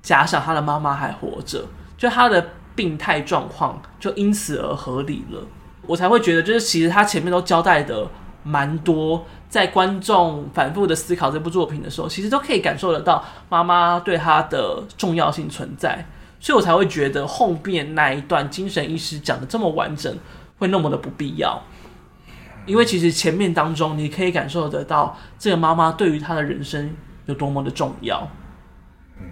加上他的妈妈还活着，就他的病态状况就因此而合理了，我才会觉得，就是其实他前面都交代的蛮多。在观众反复的思考这部作品的时候，其实都可以感受得到妈妈对他的重要性存在，所以我才会觉得后面那一段精神医师讲的这么完整，会那么的不必要。因为其实前面当中你可以感受得到这个妈妈对于她的人生有多么的重要。嗯，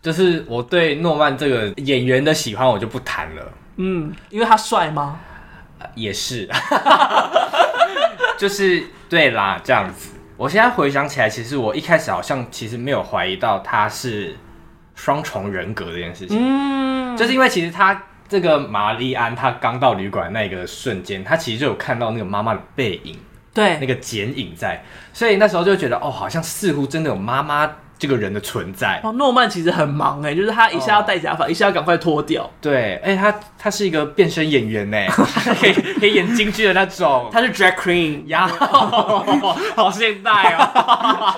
就是我对诺曼这个演员的喜欢，我就不谈了。嗯，因为他帅吗？也是。<laughs> 就是对啦，这样子。我现在回想起来，其实我一开始好像其实没有怀疑到他是双重人格这件事情。嗯，就是因为其实他这个玛丽安，她刚到旅馆那个瞬间，她其实就有看到那个妈妈的背影，对，那个剪影在，所以那时候就觉得，哦，好像似乎真的有妈妈。这个人的存在哦，诺曼其实很忙哎，就是他一下要戴假发，哦、一下要赶快脱掉。对，哎，他他是一个变身演员呢，<laughs> 可以可以演京剧的那种。他是 drag queen 呀，<laughs> 好现代哦。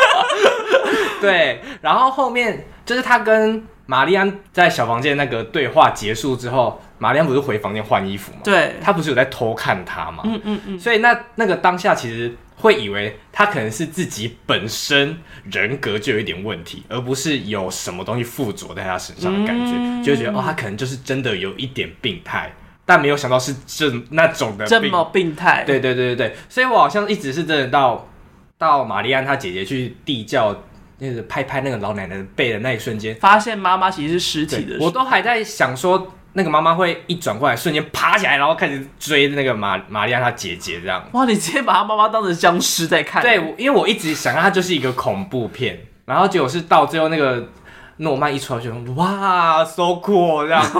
<laughs> 对，然后后面就是他跟玛丽安在小房间那个对话结束之后，玛丽安不是回房间换衣服吗？对，她不是有在偷看他吗？嗯嗯嗯。所以那那个当下其实。会以为他可能是自己本身人格就有一点问题，而不是有什么东西附着在他身上的感觉，嗯、就觉得哦，他可能就是真的有一点病态，但没有想到是这那种的这么病态。对对对对对，所以我好像一直是真的到到玛丽安她姐姐去地窖，那个拍拍那个老奶奶的背的那一瞬间，发现妈妈其实是尸体的，我都还在想说。那个妈妈会一转过来，瞬间爬起来，然后开始追那个玛玛丽亚她姐姐这样。哇，你直接把她妈妈当成僵尸在看。对，因为我一直想它就是一个恐怖片，然后结果是到最后那个诺曼一出来就哇，so cool 这样子，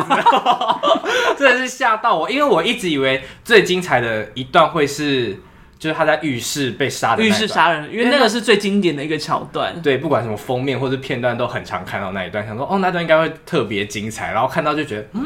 <laughs> 真的是吓到我，因为我一直以为最精彩的一段会是。就是他在浴室被杀的浴室杀人，因为那个是最经典的一个桥段。对，不管什么封面或者片段都很常看到那一段，想说哦，那段应该会特别精彩，然后看到就觉得嗯，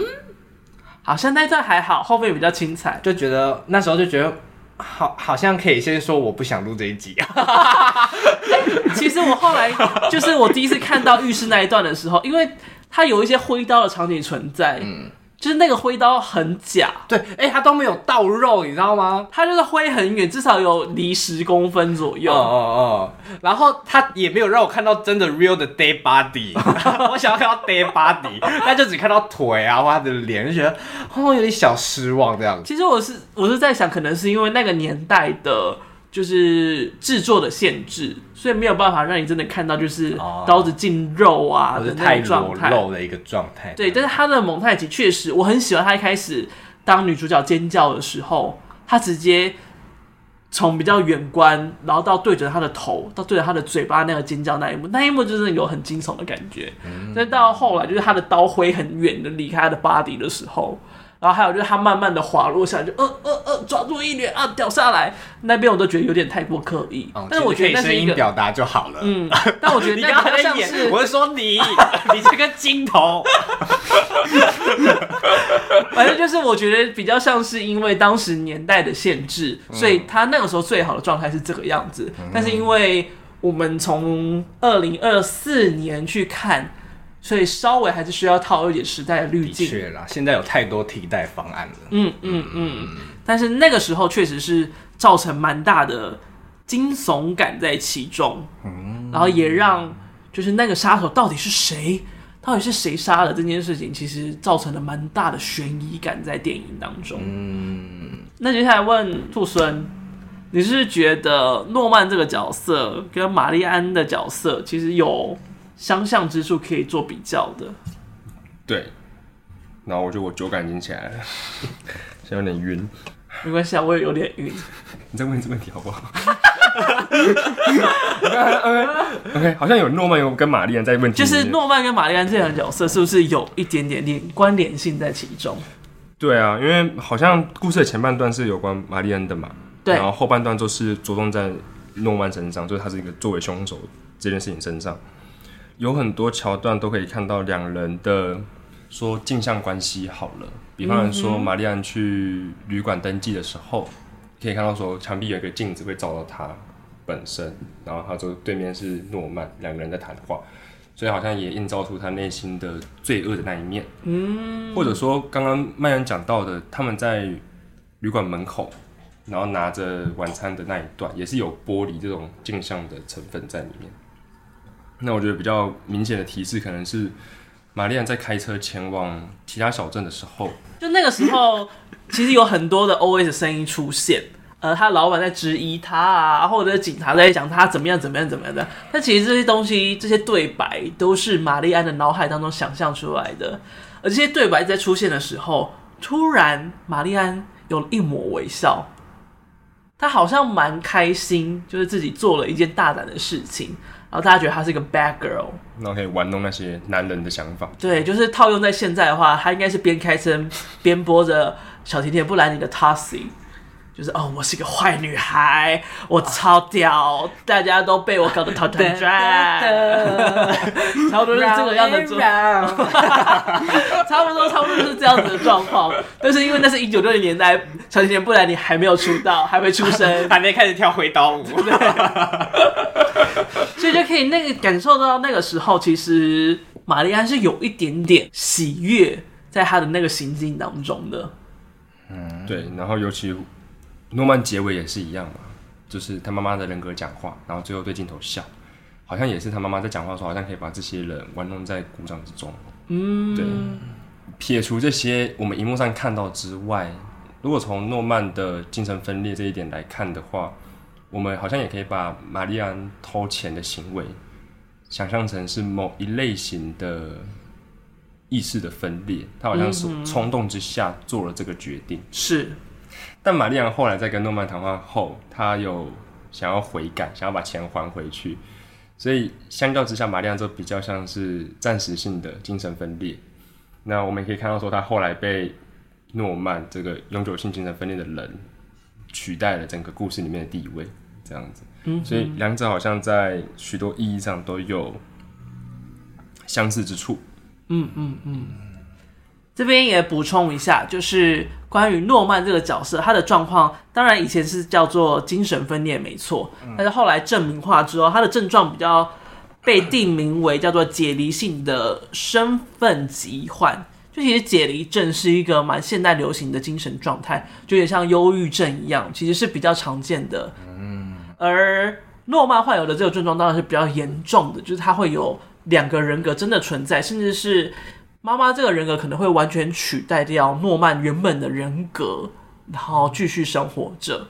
好像那段还好，后面比较精彩，就觉得那时候就觉得好，好像可以先说我不想录这一集啊。<laughs> 其实我后来就是我第一次看到浴室那一段的时候，因为它有一些挥刀的场景存在，嗯，就是那个挥刀很假，对，哎、欸，他都没有到肉，你知道吗？他就是挥很远，至少有离十公分左右。哦哦哦，然后他也没有让我看到真的 real 的 dead body，<laughs> 我想要看到 dead body，<laughs> 但就只看到腿啊，或他的脸，就觉得哦有点小失望这样子。其实我是我是在想，可能是因为那个年代的。就是制作的限制，所以没有办法让你真的看到，就是刀子进肉啊的那种状态，太裸露的一个状态。对，但是他的蒙太奇确实，我很喜欢他一开始当女主角尖叫的时候，他直接从比较远观，然后到对着他的头，到对着他的嘴巴那个尖叫那一幕，那一幕就是有很惊悚的感觉。嗯，再到后来，就是他的刀挥很远的离开他的 body 的时候。然后还有就是他慢慢的滑落下来，就呃呃呃抓住一点啊掉下来，那边我都觉得有点太过刻意。嗯、但是我觉得那是一个声音表达就好了。嗯，但我觉得 <laughs> 那个像是，我是说你，<laughs> 你这个镜头，<laughs> 反正就是我觉得比较像是因为当时年代的限制，所以他那个时候最好的状态是这个样子。嗯、但是因为我们从二零二四年去看。所以稍微还是需要套一点时代的滤镜。的确啦，现在有太多替代方案了。嗯嗯嗯。但是那个时候确实是造成蛮大的惊悚感在其中。嗯。然后也让就是那个杀手到底是谁，到底是谁杀的这件事情，其实造成了蛮大的悬疑感在电影当中。嗯。那接下来问兔孙，你是觉得诺曼这个角色跟玛丽安的角色其实有？相像之处可以做比较的，对。然后我觉得我酒感已经起来了，<laughs> 现在有点晕。没关系啊，我也有点晕。你再问这问题好不好？<laughs> OK OK，好像有诺曼有跟玛丽安在问题，就是诺曼跟玛丽安这两个角色是不是有一点点连关联性在其中？对啊，因为好像故事的前半段是有关玛丽安的嘛，对，然后后半段就是着重在诺曼身上，就是他是一个作为凶手这件事情身上。有很多桥段都可以看到两人的说镜像关系好了，比方说玛丽安去旅馆登记的时候，可以看到说墙壁有一个镜子会照到他本身，然后他就对面是诺曼，两个人在谈话，所以好像也映照出他内心的罪恶的那一面。嗯，或者说刚刚麦恩讲到的，他们在旅馆门口，然后拿着晚餐的那一段，也是有玻璃这种镜像的成分在里面。那我觉得比较明显的提示可能是，玛丽安在开车前往其他小镇的时候，就那个时候，其实有很多的 OS 声音出现，呃，他老板在质疑他啊，或者警察在讲他怎么样怎么样怎么样的。但其实这些东西，这些对白都是玛丽安的脑海当中想象出来的。而这些对白在出现的时候，突然玛丽安有一抹微笑，她好像蛮开心，就是自己做了一件大胆的事情。然后大家觉得她是一个 bad girl，然后可以玩弄那些男人的想法。对，就是套用在现在的话，她应该是边开车边播着小甜甜布兰妮的 Toxic，就是哦，我是一个坏女孩，我超屌，大家都被我搞得团团 <laughs> 转，<laughs> 差不多是这个样的状，<laughs> 差不多差不多是这样子的状况。但是因为那是一九六零年代，小甜甜布兰妮还没有出道，还没出生，还没开始跳回刀舞。所以就可以那个感受到那个时候，其实玛丽安是有一点点喜悦在她的那个行径当中的。嗯，对。然后尤其诺曼结尾也是一样嘛，就是他妈妈的人格讲话，然后最后对镜头笑，好像也是他妈妈在讲话的时候，好像可以把这些人玩弄在鼓掌之中。嗯，对。撇除这些我们荧幕上看到之外，如果从诺曼的精神分裂这一点来看的话。我们好像也可以把玛丽安偷钱的行为想象成是某一类型的意识的分裂，他好像是冲动之下做了这个决定。是，但玛丽安后来在跟诺曼谈话后，他有想要悔改，想要把钱还回去，所以相较之下，玛丽安就比较像是暂时性的精神分裂。那我们也可以看到说，他后来被诺曼这个永久性精神分裂的人。取代了整个故事里面的地位，这样子，嗯，所以两者好像在许多意义上都有相似之处。嗯嗯嗯。这边也补充一下，就是关于诺曼这个角色，他的状况，当然以前是叫做精神分裂，没错，但是后来证明化之后，他的症状比较被定名为叫做解离性的身份疾患。就其实解离症是一个蛮现代流行的精神状态，就有点像忧郁症一样，其实是比较常见的。嗯，而诺曼患有的这个症状当然是比较严重的，就是他会有两个人格真的存在，甚至是妈妈这个人格可能会完全取代掉诺曼原本的人格，然后继续生活着。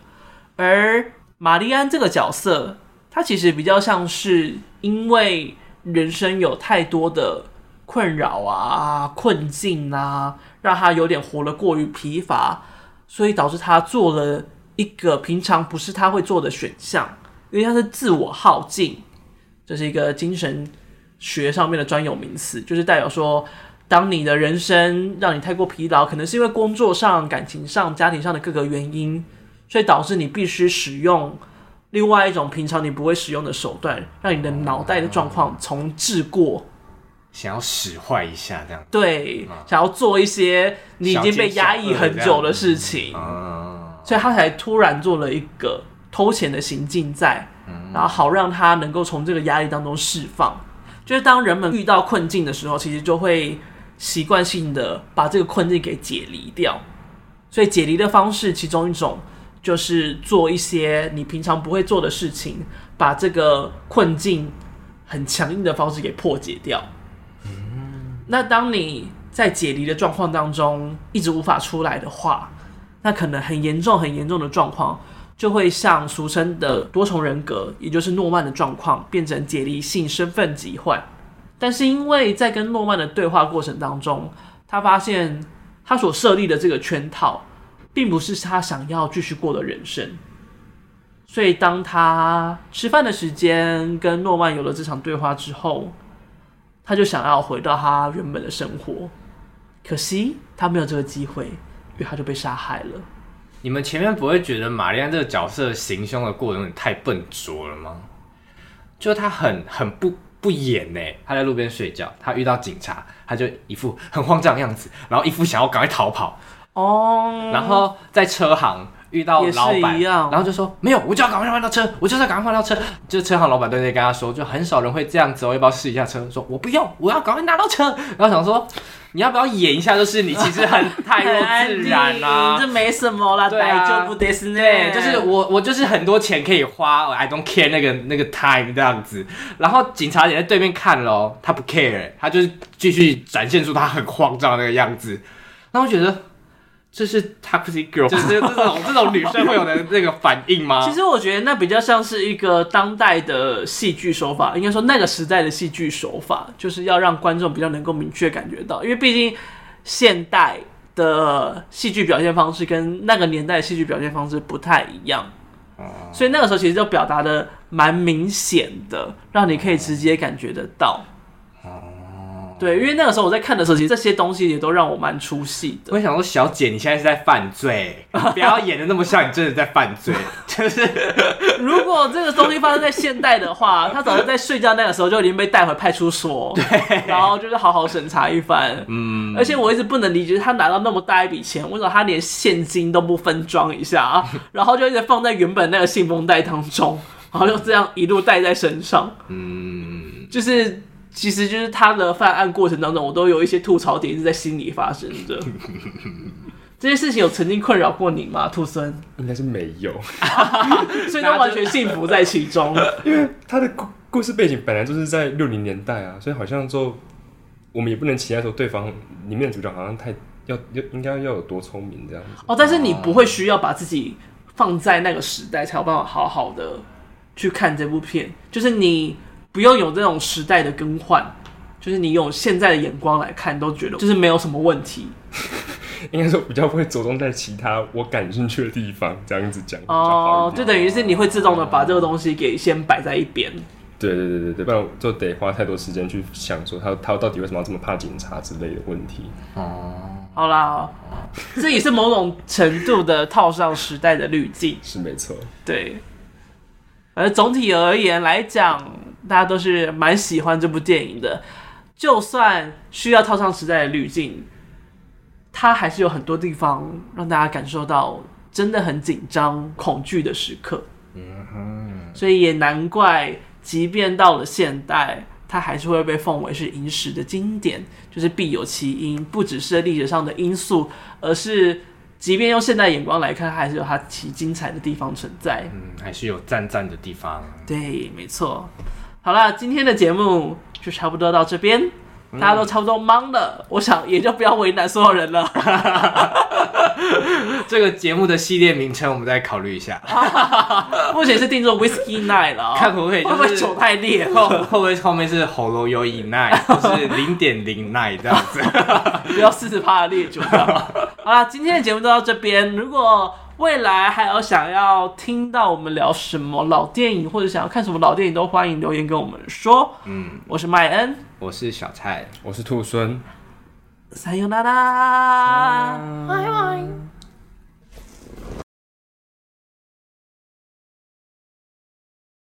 而玛丽安这个角色，她其实比较像是因为人生有太多的困扰啊、困境啊，让她有点活得过于疲乏，所以导致她做了一个平常不是她会做的选项。因为它是自我耗尽，这是一个精神学上面的专有名词，就是代表说，当你的人生让你太过疲劳，可能是因为工作上、感情上、家庭上的各个原因，所以导致你必须使用另外一种平常你不会使用的手段，让你的脑袋的状况重置过，想要使坏一下这样，对，想要做一些你已经被压抑很久的事情，所以他才突然做了一个。偷钱的行径在，然后好让他能够从这个压力当中释放。就是当人们遇到困境的时候，其实就会习惯性的把这个困境给解离掉。所以解离的方式，其中一种就是做一些你平常不会做的事情，把这个困境很强硬的方式给破解掉。那当你在解离的状况当中一直无法出来的话，那可能很严重、很严重的状况。就会像俗称的多重人格，也就是诺曼的状况，变成解离性身份疾患。但是因为在跟诺曼的对话过程当中，他发现他所设立的这个圈套，并不是他想要继续过的人生。所以当他吃饭的时间跟诺曼有了这场对话之后，他就想要回到他原本的生活。可惜他没有这个机会，因为他就被杀害了。你们前面不会觉得玛丽安这个角色行凶的过程太笨拙了吗？就他很很不不演呢，他在路边睡觉，他遇到警察，他就一副很慌张的样子，然后一副想要赶快逃跑哦，然后在车行。遇到老板，然后就说没有，我就要赶快换到车，我就是要赶快换到车。就车行老板对那跟他说，就很少人会这样子，我要不要试一下车？说我不用，我要赶快拿到车。然后想说，你要不要演一下？就是你其实很太过自然啦，这没什么啦，对啊，就不得是那，就是我我就是很多钱可以花，I don't care 那个那个 time 这样子。然后警察也在对面看喽，他不 care，他就是继续展现出他很慌张那个样子。那我觉得。这是 Toxic Girl，就是这种这种女生会有的那个反应吗？<laughs> 其实我觉得那比较像是一个当代的戏剧手法，应该说那个时代的戏剧手法，就是要让观众比较能够明确感觉到，因为毕竟现代的戏剧表现方式跟那个年代的戏剧表现方式不太一样，所以那个时候其实就表达的蛮明显的，让你可以直接感觉得到。对，因为那个时候我在看的时候，其实这些东西也都让我蛮出戏的。我想说，小姐，你现在是在犯罪，<laughs> 不要演的那么像你真的在犯罪。就是如果这个东西发生在现代的话，他早就在睡觉那个时候就已经被带回派出所，<laughs> 对，然后就是好好审查一番。嗯，而且我一直不能理解，他拿到那么大一笔钱，为什么他连现金都不分装一下，<laughs> 然后就一直放在原本那个信封袋当中，然后就这样一路带在身上。嗯，就是。其实就是他的犯案过程当中，我都有一些吐槽点是在心里发生的。<laughs> 这些事情有曾经困扰过你吗，兔孙？应该是没有，<laughs> 所以他完全幸福在其中。因为他的故故事背景本来就是在六零年代啊，所以好像就我们也不能期待说对方里面的主角好像太要要应该要有多聪明这样子。哦，但是你不会需要把自己放在那个时代才有办法好好的去看这部片，就是你。不用有这种时代的更换，就是你用现在的眼光来看，都觉得就是没有什么问题。<laughs> 应该说比较会着重在其他我感兴趣的地方，这样子讲哦，就等于是你会自动的把这个东西给先摆在一边。对对对对对，不然就得花太多时间去想说他他到底为什么要这么怕警察之类的问题。哦，好啦，这也是某种程度的套上时代的滤镜，<laughs> 是没错。对，而总体而言来讲。大家都是蛮喜欢这部电影的，就算需要套上时代的滤镜，它还是有很多地方让大家感受到真的很紧张、恐惧的时刻。嗯哼，所以也难怪，即便到了现代，它还是会被奉为是影史的经典，就是必有其因，不只是历史上的因素，而是即便用现代眼光来看，还是有它其精彩的地方存在。嗯，还是有赞赞的地方。对，没错。好了，今天的节目就差不多到这边。大家都差不多忙了，嗯、我想也就不要为难所有人了。<laughs> 这个节目的系列名称我们再考虑一下。<laughs> 目前是定做 Whisky Night 了，看可不可以？会不会酒太烈？后 <laughs> 会不会后面是喉咙有以奈，就是零点零 night 这样子？不要四十趴的烈酒。好了，今天的节目就到这边。如果未来还有想要听到我们聊什么老电影，或者想要看什么老电影，都欢迎留言跟我们说。嗯，我是麦恩，我是小蔡，我是兔猻。さよなら。